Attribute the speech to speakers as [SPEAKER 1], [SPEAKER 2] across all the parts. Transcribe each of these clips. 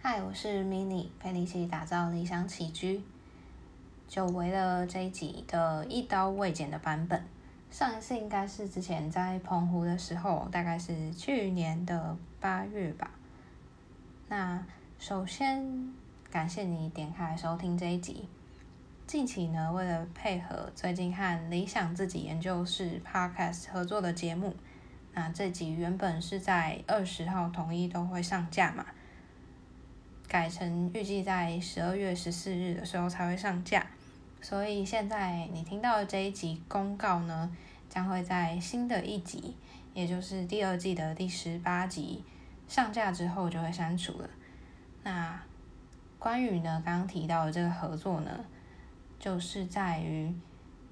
[SPEAKER 1] 嗨，我是 mini，陪你一起打造理想起居。久违了这一集的一刀未剪的版本，上一次应该是之前在澎湖的时候，大概是去年的八月吧。那首先感谢你点开收听这一集。近期呢，为了配合最近和理想自己研究室 podcast 合作的节目，那这集原本是在二十号统一都会上架嘛。改成预计在十二月十四日的时候才会上架，所以现在你听到的这一集公告呢，将会在新的一集，也就是第二季的第十八集上架之后就会删除了。那关于呢刚刚提到的这个合作呢，就是在于，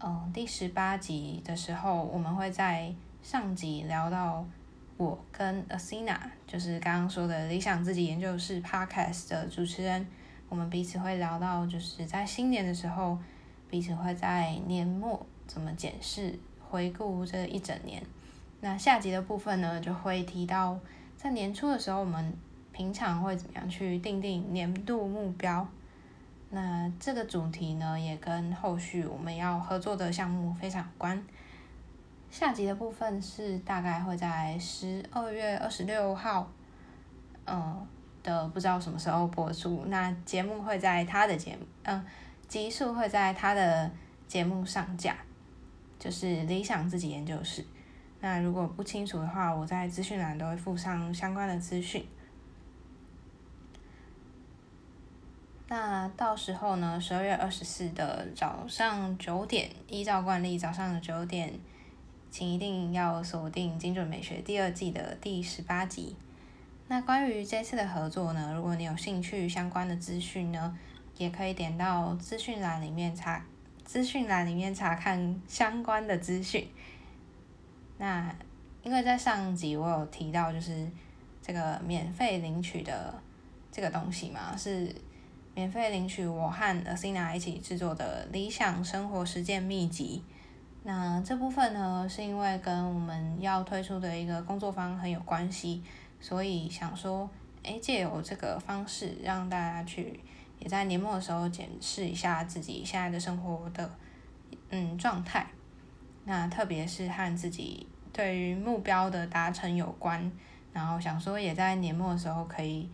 [SPEAKER 1] 嗯，第十八集的时候，我们会在上集聊到。我跟 Asina 就是刚刚说的理想自己研究室 Podcast 的主持人，我们彼此会聊到，就是在新年的时候，彼此会在年末怎么检视、回顾这一整年。那下集的部分呢，就会提到在年初的时候，我们平常会怎么样去定定年度目标。那这个主题呢，也跟后续我们要合作的项目非常有关。下集的部分是大概会在十二月二十六号，嗯的不知道什么时候播出。那节目会在他的节目，嗯，集数会在他的节目上架，就是理想自己研究室。那如果不清楚的话，我在资讯栏都会附上相关的资讯。那到时候呢，十二月二十四的早上九点，依照惯例，早上的九点。请一定要锁定《精准美学》第二季的第十八集。那关于这次的合作呢，如果你有兴趣相关的资讯呢，也可以点到资讯栏里面查资讯栏里面查看相关的资讯。那因为在上集我有提到，就是这个免费领取的这个东西嘛，是免费领取我和 Asina 一起制作的理想生活实践秘籍。那这部分呢，是因为跟我们要推出的一个工作坊很有关系，所以想说，哎，借由这个方式，让大家去也在年末的时候检视一下自己现在的生活的嗯状态。那特别是和自己对于目标的达成有关，然后想说也在年末的时候可以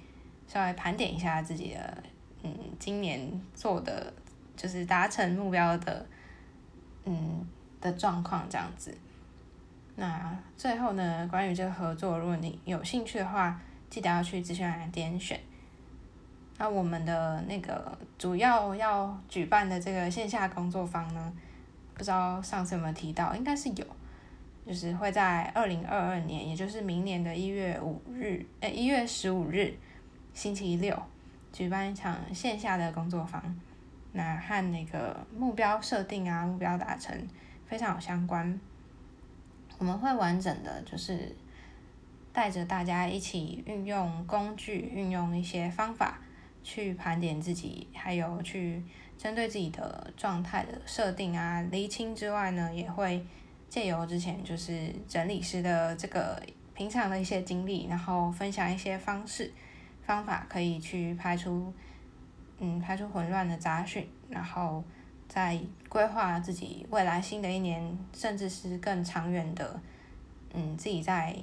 [SPEAKER 1] 稍微盘点一下自己的嗯今年做的就是达成目标的嗯。的状况这样子，那最后呢，关于这个合作，如果你有兴趣的话，记得要去资讯栏点选。那我们的那个主要要举办的这个线下工作坊呢，不知道上次有没有提到，应该是有，就是会在二零二二年，也就是明年的一月五日，呃一月十五日星期六，举办一场线下的工作坊，那和那个目标设定啊，目标达成。非常有相关，我们会完整的，就是带着大家一起运用工具，运用一些方法去盘点自己，还有去针对自己的状态的设定啊、厘清之外呢，也会借由之前就是整理师的这个平常的一些经历，然后分享一些方式方法，可以去排除嗯排除混乱的杂讯，然后。在规划自己未来新的一年，甚至是更长远的，嗯，自己在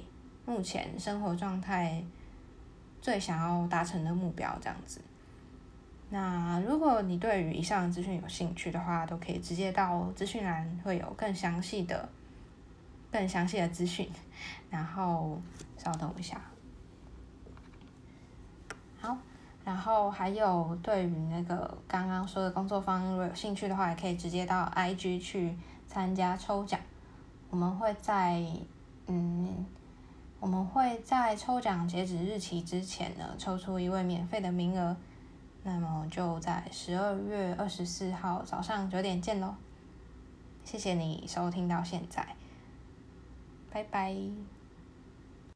[SPEAKER 1] 目前生活状态最想要达成的目标，这样子。那如果你对于以上资讯有兴趣的话，都可以直接到资讯栏，会有更详细的、更详细的资讯。然后稍等一下。好然后还有对于那个刚刚说的工作方，如果有兴趣的话，也可以直接到 IG 去参加抽奖。我们会在嗯，我们会在抽奖截止日期之前呢，抽出一位免费的名额。那么就在十二月二十四号早上九点见喽！谢谢你收听到现在，拜拜。